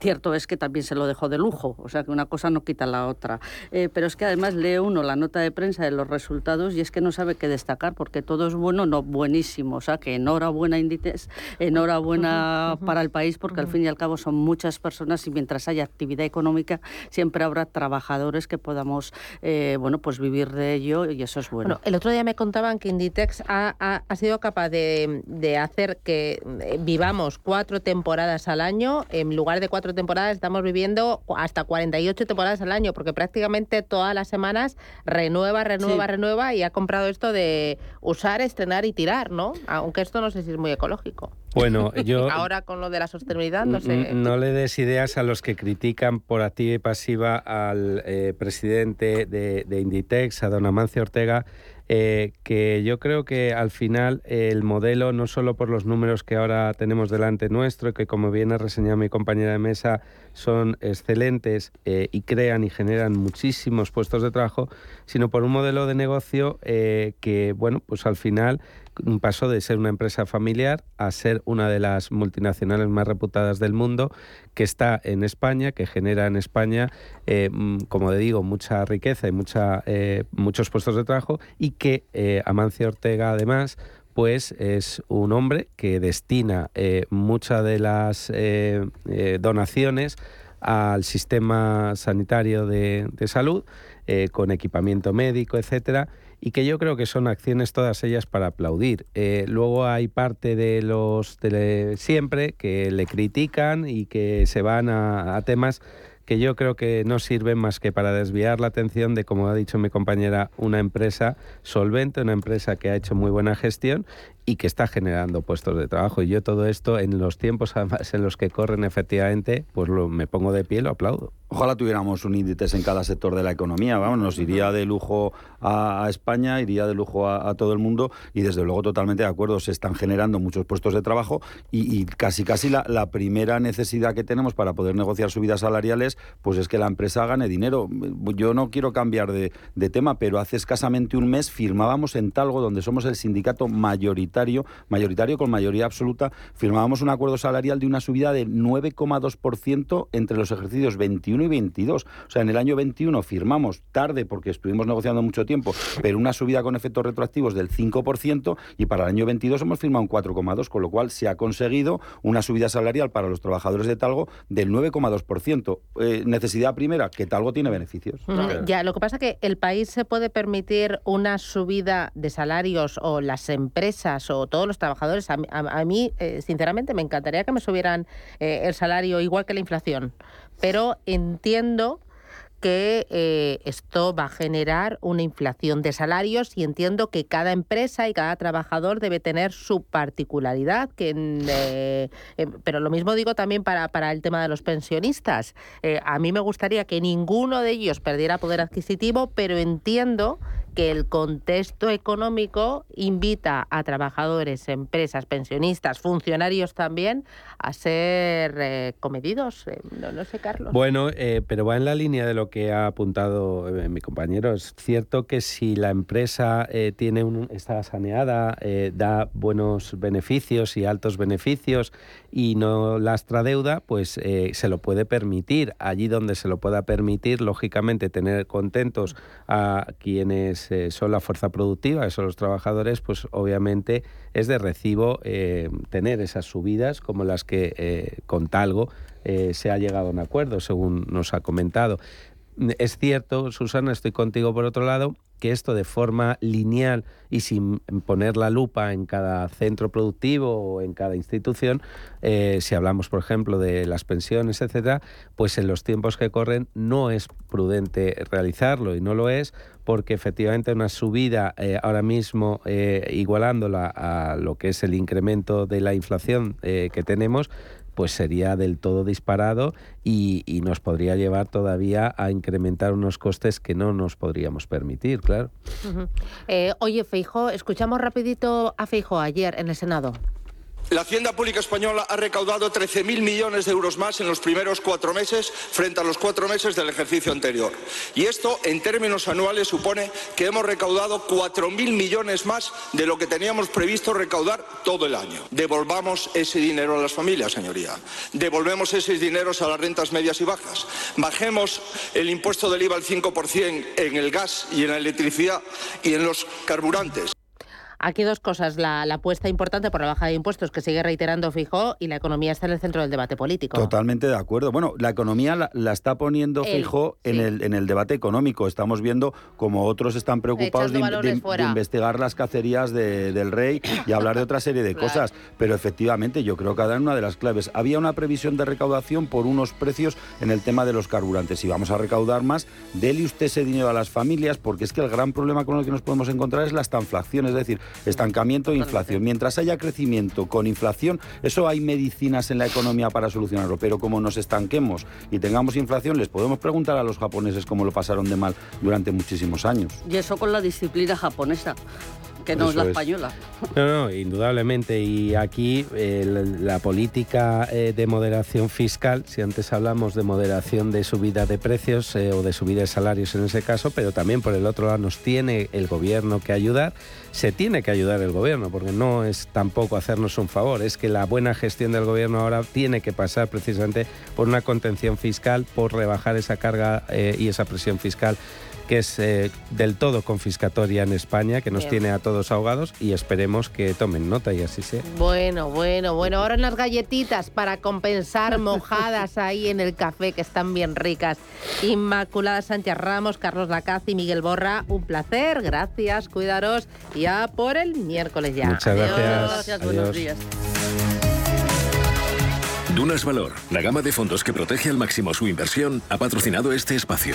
Cierto es que también se lo dejó de lujo, o sea que una cosa no quita la otra. Eh, pero es que además lee uno la nota de prensa de los resultados y es que no sabe qué destacar porque todo es bueno, no buenísimo. O sea que enhorabuena Inditex, enhorabuena para el país porque al fin y al cabo son muchas personas y mientras haya actividad económica siempre habrá trabajadores que podamos eh, bueno pues vivir de ello y eso es bueno. Bueno, el otro día me contaban que Inditex ha, ha- ha sido capaz de, de hacer que eh, vivamos cuatro temporadas al año. En lugar de cuatro temporadas, estamos viviendo hasta 48 temporadas al año, porque prácticamente todas las semanas renueva, renueva, Sí. renueva y ha comprado esto de usar, estrenar y tirar, ¿no? Aunque esto no sé si es muy ecológico. Bueno, yo Ahora con lo de la sostenibilidad, no sé. No le des ideas a los que critican por activa y pasiva al eh, presidente de, de Inditex, a don Amancio Ortega, eh, que yo creo que al final el modelo, no solo por los números que ahora tenemos delante nuestro, que como bien ha reseñado mi compañera de mesa, son excelentes eh, y crean y generan muchísimos puestos de trabajo, sino por un modelo de negocio que, bueno, pues al final pasó de ser una empresa familiar a ser una de las multinacionales más reputadas del mundo, que está en España, que genera en España, eh, mm, como digo, mucha riqueza y mucha, eh, muchos puestos de trabajo, y que eh, Amancio Ortega, además, pues es un hombre que destina eh, muchas de las donaciones al sistema sanitario de, de salud, con equipamiento médico, etcétera, y que yo creo que son acciones todas ellas para aplaudir. Eh, luego hay parte de los de siempre que le critican y que se van a, temas que yo creo que no sirven más que para desviar la atención de, como ha dicho mi compañera, una empresa solvente, una empresa que ha hecho muy buena gestión y que está generando puestos de trabajo. Y yo todo esto, en los tiempos además en los que corren efectivamente, pues lo, me pongo de pie y lo aplaudo. Ojalá tuviéramos un índice en cada sector de la economía. Vamos, nos iría de lujo a, España, iría de lujo a, todo el mundo y desde luego totalmente de acuerdo. Se están generando muchos puestos de trabajo y, casi casi la, primera necesidad que tenemos para poder negociar subidas salariales, pues es que la empresa gane dinero. Yo no quiero cambiar de, de tema, pero hace escasamente un mes firmábamos en Talgo, donde somos el sindicato mayoritario, mayoritario con mayoría absoluta, firmábamos un acuerdo salarial de una subida de 9,2% entre los ejercicios 21 y 22. O sea, en el año 21 firmamos tarde porque estuvimos negociando mucho tiempo, pero una subida con efectos retroactivos del 5% y para el año 22 hemos firmado un 4,2, con lo cual se ha conseguido una subida salarial para los trabajadores de Talgo del 9,2%. Eh, necesidad primera, que Talgo tiene beneficios. Ya, lo que pasa es que el país se puede permitir una subida de salarios o las empresas o todos los trabajadores. A, mí, eh, sinceramente, me encantaría que me subieran eh, el salario igual que la inflación pero entiendo que eh, esto va a generar una inflación de salarios y entiendo que cada empresa y cada trabajador debe tener su particularidad. Que, eh, eh, pero lo mismo digo también para, para el tema de los pensionistas. a mí me gustaría que ninguno de ellos perdiera poder adquisitivo, pero entiendo que el contexto económico invita a trabajadores, empresas, pensionistas, funcionarios también a ser eh, comedidos. Eh, no, sé, Carlos. Bueno, eh, pero va en la línea de lo que ha apuntado mi compañero. Es cierto que si la empresa tiene un, está saneada, da buenos beneficios y altos beneficios y no lastra deuda, pues se lo puede permitir. Allí donde se lo pueda permitir, lógicamente, tener contentos a quienes eh, son la fuerza productiva, que son los trabajadores, pues obviamente es de recibo eh, tener esas subidas como las que eh, con Talgo se ha llegado a un acuerdo, según nos ha comentado. Es cierto, Susana, estoy contigo por otro lado, que esto de forma lineal y sin poner la lupa en cada centro productivo o en cada institución, eh, si hablamos, por ejemplo, de las pensiones, etcétera, pues en los tiempos que corren no es prudente realizarlo y no lo es porque efectivamente una subida eh, ahora mismo eh, igualándola a lo que es el incremento de la inflación que tenemos, pues sería del todo disparado y, nos podría llevar todavía a incrementar unos costes que no nos podríamos permitir, claro. Eh, oye, Feijo, escuchamos rapidito a Feijo ayer en el Senado. La Hacienda Pública Española ha recaudado 13.000 millones de euros más en los primeros cuatro meses frente a los cuatro meses del ejercicio anterior. Y esto, en términos anuales, supone que hemos recaudado 4.000 millones más de lo que teníamos previsto recaudar todo el año. Devolvamos ese dinero a las familias, señoría. Devolvemos esos dineros a las rentas medias y bajas. Bajemos el impuesto del IVA al 5% en el gas y en la electricidad y en los carburantes. Aquí dos cosas. La, apuesta importante por la baja de impuestos que sigue reiterando Fijó y la economía está en el centro del debate político. Totalmente de acuerdo. Bueno, la economía la, está poniendo Fijó en, el, en el debate económico. Estamos viendo como otros están preocupados de, investigar las cacerías del rey y hablar de otra serie de cosas. Pero efectivamente yo creo que dar una de las claves. Había una previsión de recaudación por unos precios en el tema de los carburantes. Y vamos a recaudar más, dele usted ese dinero a las familias porque es que el gran problema con el que nos podemos encontrar es la estanflación. Es decir, estancamiento e inflación. Mientras haya crecimiento con inflación, eso hay medicinas en la economía para solucionarlo, pero como nos estanquemos y tengamos inflación, les podemos preguntar a los japoneses cómo lo pasaron de mal durante muchísimos años. Y eso con la disciplina japonesa que no es la española. No, no, indudablemente. Y aquí eh, la, política eh, de moderación fiscal, si antes hablamos de moderación de subida de precios eh, o de subida de salarios en ese caso, pero también por el otro lado nos tiene el gobierno que ayudar, se tiene que ayudar el gobierno, porque no es tampoco hacernos un favor, es que la buena gestión del gobierno ahora tiene que pasar precisamente por una contención fiscal, por rebajar esa carga y esa presión fiscal que es eh, del todo confiscatoria en España, que nos tiene a todos ahogados y esperemos que tomen nota y así sea. Bueno, bueno, bueno. Ahora unas galletitas para compensar mojadas ahí en el café, que están bien ricas. Inmaculada Sánchez Ramos, Carlos Lacaz y Miguel Borra, un placer. Gracias, cuidaros. Ya por el miércoles ya. Muchas gracias. Gracias, buenos días. Dunas Valor, la gama de fondos que protege al máximo su inversión, ha patrocinado este espacio.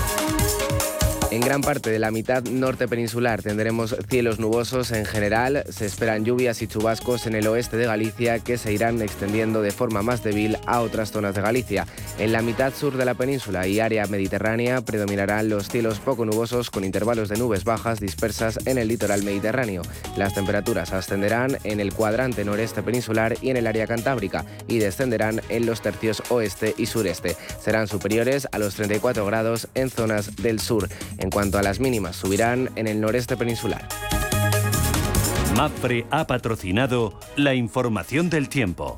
En gran parte de la mitad norte peninsular tendremos cielos nubosos en general. Se esperan lluvias y chubascos en el oeste de Galicia que se irán extendiendo de forma más débil a otras zonas de Galicia. En la mitad sur de la península y área mediterránea predominarán los cielos poco nubosos con intervalos de nubes bajas dispersas en el litoral mediterráneo. Las temperaturas ascenderán en el cuadrante noreste peninsular y en el área cantábrica y descenderán en los tercios oeste y sureste. Serán superiores a los 34 grados en zonas del sur. En cuanto a las mínimas, subirán en el noreste peninsular. MAPFRE ha patrocinado la información del tiempo.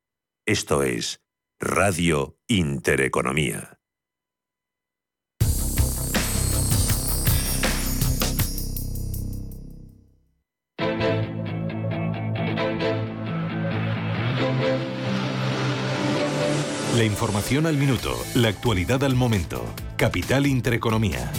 Esto es Radio Intereconomía. La información al minuto, la actualidad al momento. Capital Intereconomía.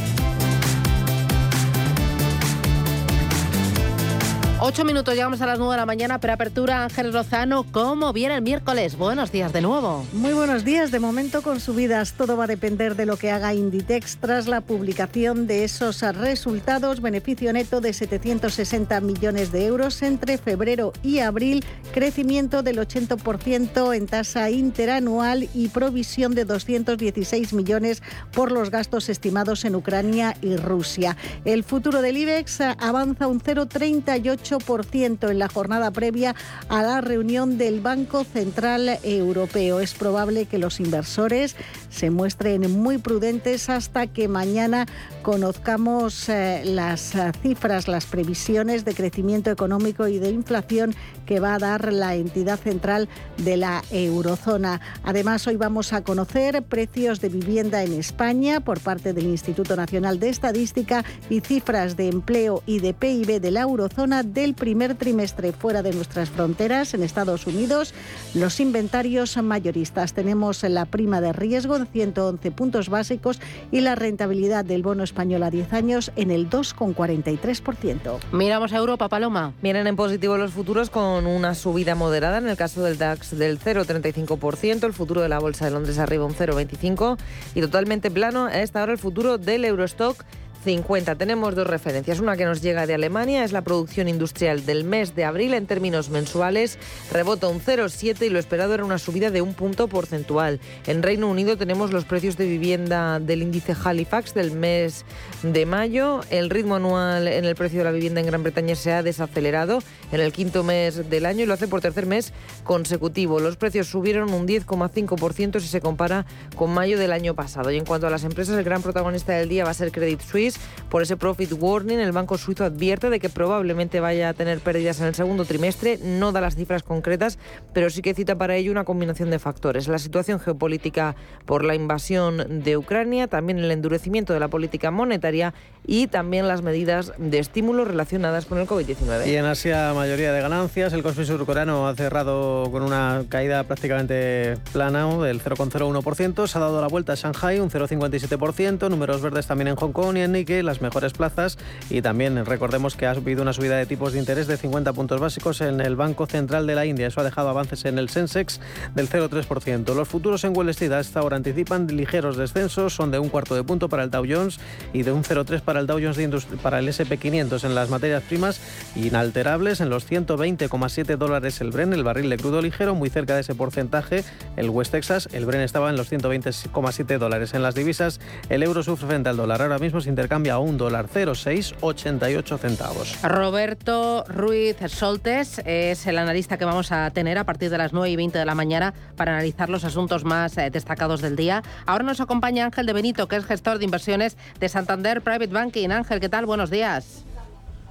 Ocho minutos, llegamos a las nueve de la mañana, preapertura Ángel Rozano. ¿Cómo viene el miércoles? Buenos días de nuevo. Muy buenos días. De momento con subidas todo va a depender de lo que haga Inditex tras la publicación de esos resultados. Beneficio neto de 760 millones de euros entre febrero y abril, crecimiento del 80% en tasa interanual y provisión de 216 millones por los gastos estimados en Ucrania y Rusia. El futuro del IBEX avanza un 0,38 en la jornada previa a la reunión del Banco Central Europeo. Es probable que los inversores se muestren muy prudentes hasta que mañana conozcamos eh, las eh, cifras, las previsiones de crecimiento económico y de inflación que va a dar la entidad central de la eurozona. Además, hoy vamos a conocer precios de vivienda en España por parte del Instituto Nacional de Estadística y cifras de empleo y de PIB de la eurozona del primer trimestre fuera de nuestras fronteras en Estados Unidos. Los inventarios mayoristas. Tenemos la prima de riesgo de 111 puntos básicos y la rentabilidad del bono español a 10 años en el 2,43%. Miramos a Europa, Paloma. Miren en positivo los futuros con una subida moderada en el caso del DAX del 0,35%, el futuro de la Bolsa de Londres arriba un 0,25% y totalmente plano a esta hora el futuro del Eurostock 50. Tenemos dos referencias. Una que nos llega de Alemania es la producción industrial del mes de abril en términos mensuales. Rebota un 0,7 y lo esperado era una subida de un punto porcentual. En Reino Unido tenemos los precios de vivienda del índice Halifax del mes de mayo. El ritmo anual en el precio de la vivienda en Gran Bretaña se ha desacelerado en el quinto mes del año y lo hace por tercer mes consecutivo. Los precios subieron un 10,5% si se compara con mayo del año pasado. Y en cuanto a las empresas, el gran protagonista del día va a ser Credit Suisse Moody's por ese profit warning. El banco suizo advierte de que probablemente vaya a tener pérdidas en el segundo trimestre. No da las cifras concretas, pero sí que cita para ello una combinación de factores. La situación geopolítica por la invasión de Ucrania, también el endurecimiento de la política monetaria y también las medidas de estímulo relacionadas con el COVID-19. Y en Asia, mayoría de ganancias. El Kospi surcoreano ha cerrado con una caída prácticamente plana del 0,01%. Se ha dado la vuelta a Shanghai, un 0,57%. Números verdes también en Hong Kong y en Nikkei, las mejores plazas. Y también recordemos que ha habido una subida de tipos de interés de 50 puntos básicos en el Banco Central de la India. Eso ha dejado avances en el Sensex del 0,3%. Los futuros en Wall Street a esta hora anticipan ligeros descensos, son de un cuarto de punto para el Dow Jones y de un 0,3 para el Dow Jones para el SP500 en las materias primas inalterables en los 120,7 dólares el Bren, el barril de crudo ligero, muy cerca de ese porcentaje. El West Texas, el Bren estaba en los 120,7 dólares. En las divisas, el euro sufre frente al dólar. Ahora mismo se intercambia a un dólar 0,688 centavos. Roberto Ruiz Soltes es el analista que vamos a tener a partir de las 9 y 20 de la mañana para analizar los asuntos más eh, destacados del día. Ahora nos acompaña Ángel de Benito, que es gestor de inversiones de Santander Private Banking. Ángel, ¿qué tal? Buenos días.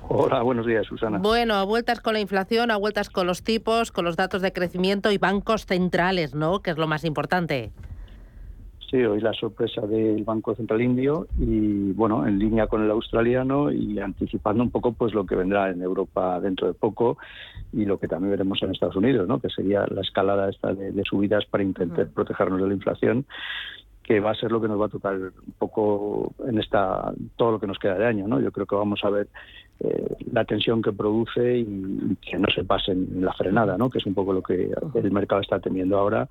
Hola, buenos días, Susana. Bueno, a vueltas con la inflación, a vueltas con los tipos, con los datos de crecimiento y bancos centrales, ¿no? Que es lo más importante. Sí, hoy la sorpresa del Banco Central Indio y, bueno, en línea con el australiano y anticipando un poco pues lo que vendrá en Europa dentro de poco y lo que también veremos en Estados Unidos, ¿no? Que sería la escalada esta de, subidas para intentar protegernos de la inflación que va a ser lo que nos va a tocar un poco en esta todo lo que nos queda de año, ¿no? Yo creo que vamos a ver eh, la tensión que produce y, que no se pase en la frenada, ¿no? Que es un poco lo que el mercado está teniendo ahora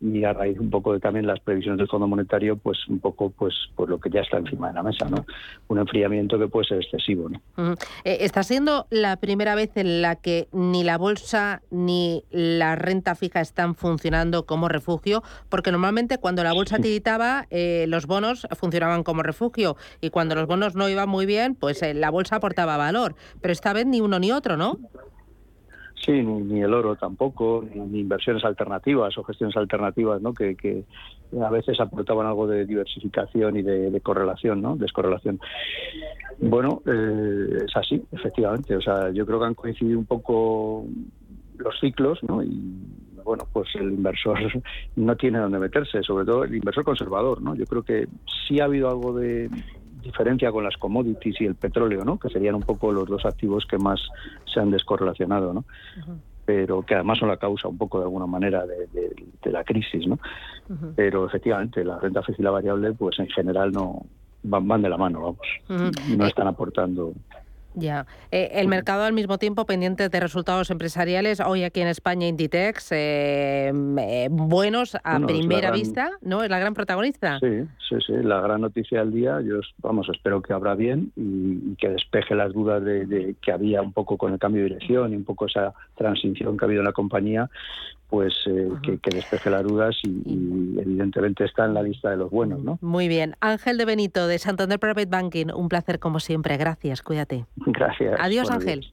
y a raíz un poco de también las previsiones del Fondo Monetario, pues un poco pues pues lo que ya está encima de la mesa, ¿no? Un enfriamiento que puede ser excesivo, ¿no? Eh, está siendo la primera vez en la que ni la bolsa ni la renta fija están funcionando como refugio, porque normalmente cuando la bolsa tiritaba, eh, los bonos funcionaban como refugio y cuando los bonos no iban muy bien, pues eh, la bolsa aportaba valor, pero esta vez ni uno ni otro, ¿no? Sí, ni, el oro tampoco, ni, inversiones alternativas o gestiones alternativas, ¿no? Que, a veces aportaban algo de diversificación y de, correlación, ¿no? Descorrelación. Bueno, eh, es así, efectivamente. O sea, yo creo que han coincidido un poco los ciclos, ¿no? Y bueno, pues el inversor no tiene dónde meterse, sobre todo el inversor conservador, ¿no? Yo creo que sí ha habido algo de diferencia con las commodities y el petróleo, ¿no? Que serían un poco los dos activos que más se han descorrelacionado, ¿no? Pero que además son la causa un poco de alguna manera de, la crisis, ¿no? Pero efectivamente la renta fija y la variable, pues en general no van, van de la mano, vamos. No están aportando ya. Eh, el mercado al mismo tiempo pendiente de resultados empresariales. Hoy aquí en España Inditex, eh, eh, buenos a primera vista, ¿no? Es la gran protagonista. Sí, sí, sí. La gran noticia del día. Yo, vamos, espero que abra bien y, que despeje las dudas de, que había un poco con el cambio de dirección y un poco esa transición que ha habido en la compañía pues eh, que, despeje las dudas y, evidentemente está en la lista de los buenos, ¿no? Muy bien. Ángel de Benito, de Santander Private Banking, un placer como siempre. Gracias, cuídate. Gracias. Adiós, Ángel.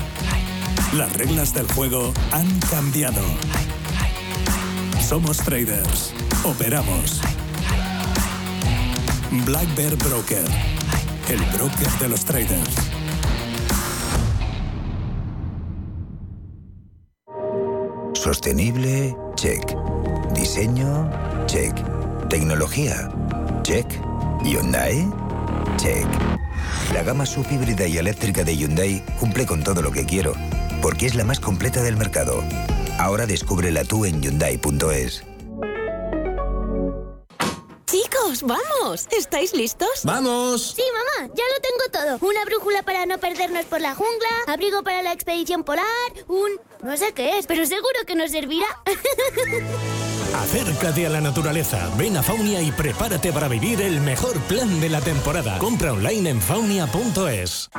Las reglas del juego han cambiado. Somos traders. Operamos. Black Bear Broker. El broker de los traders. Sostenible, check. Diseño, check. Tecnología, check. Hyundai, check. La gama subhíbrida y eléctrica de Hyundai cumple con todo lo que quiero porque es la más completa del mercado. Ahora descúbrela tú en Hyundai.es. Chicos, vamos. ¿Estáis listos? ¡Vamos! Sí, mamá, ya lo tengo todo. Una brújula para no perdernos por la jungla, abrigo para la expedición polar, un... no sé qué es, pero seguro que nos servirá. Acércate a la naturaleza, ven a Faunia y prepárate para vivir el mejor plan de la temporada. Compra online en faunia.es.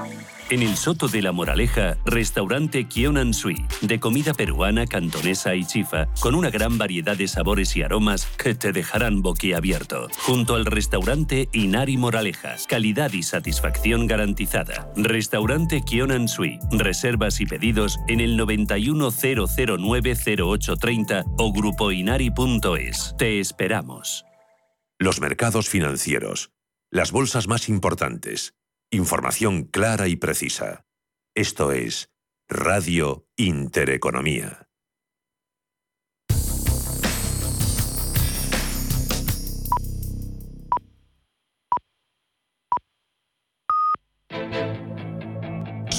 En el Soto de la Moraleja, restaurante Kionan Sui, de comida peruana, cantonesa y chifa, con una gran variedad de sabores y aromas que te dejarán boquiabierto. Junto al restaurante Inari Moraleja, calidad y satisfacción garantizada. Restaurante Kionan Sui, reservas y pedidos en el 910090830 o grupoinari.es. Te esperamos. Los mercados financieros, las bolsas más importantes Información clara y precisa. Esto es Radio Intereconomía.